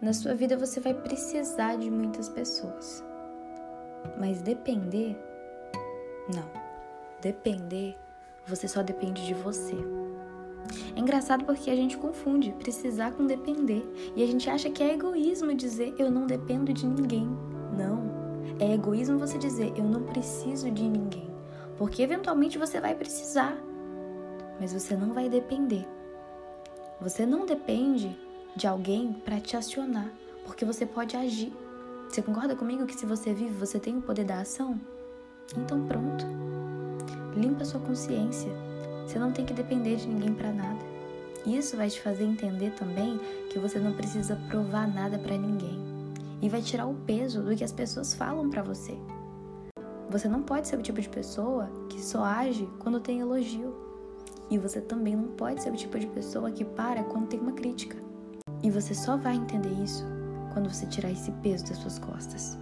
Na sua vida você vai precisar de muitas pessoas. Mas depender, não. Depender, você só depende de você. É engraçado porque a gente confunde precisar com depender e a gente acha que é egoísmo dizer eu não dependo de ninguém. Não. É egoísmo você dizer eu não preciso de ninguém, porque eventualmente você vai precisar, mas você não vai depender. Você não depende de alguém para te acionar, porque você pode agir. Você concorda comigo que se você vive, você tem o poder da ação? Então pronto. Limpa sua consciência. Você não tem que depender de ninguém para nada. Isso vai te fazer entender também que você não precisa provar nada para ninguém e vai tirar o peso do que as pessoas falam para você. Você não pode ser o tipo de pessoa que só age quando tem elogio. E você também não pode ser o tipo de pessoa que para quando tem uma crítica. E você só vai entender isso quando você tirar esse peso das suas costas.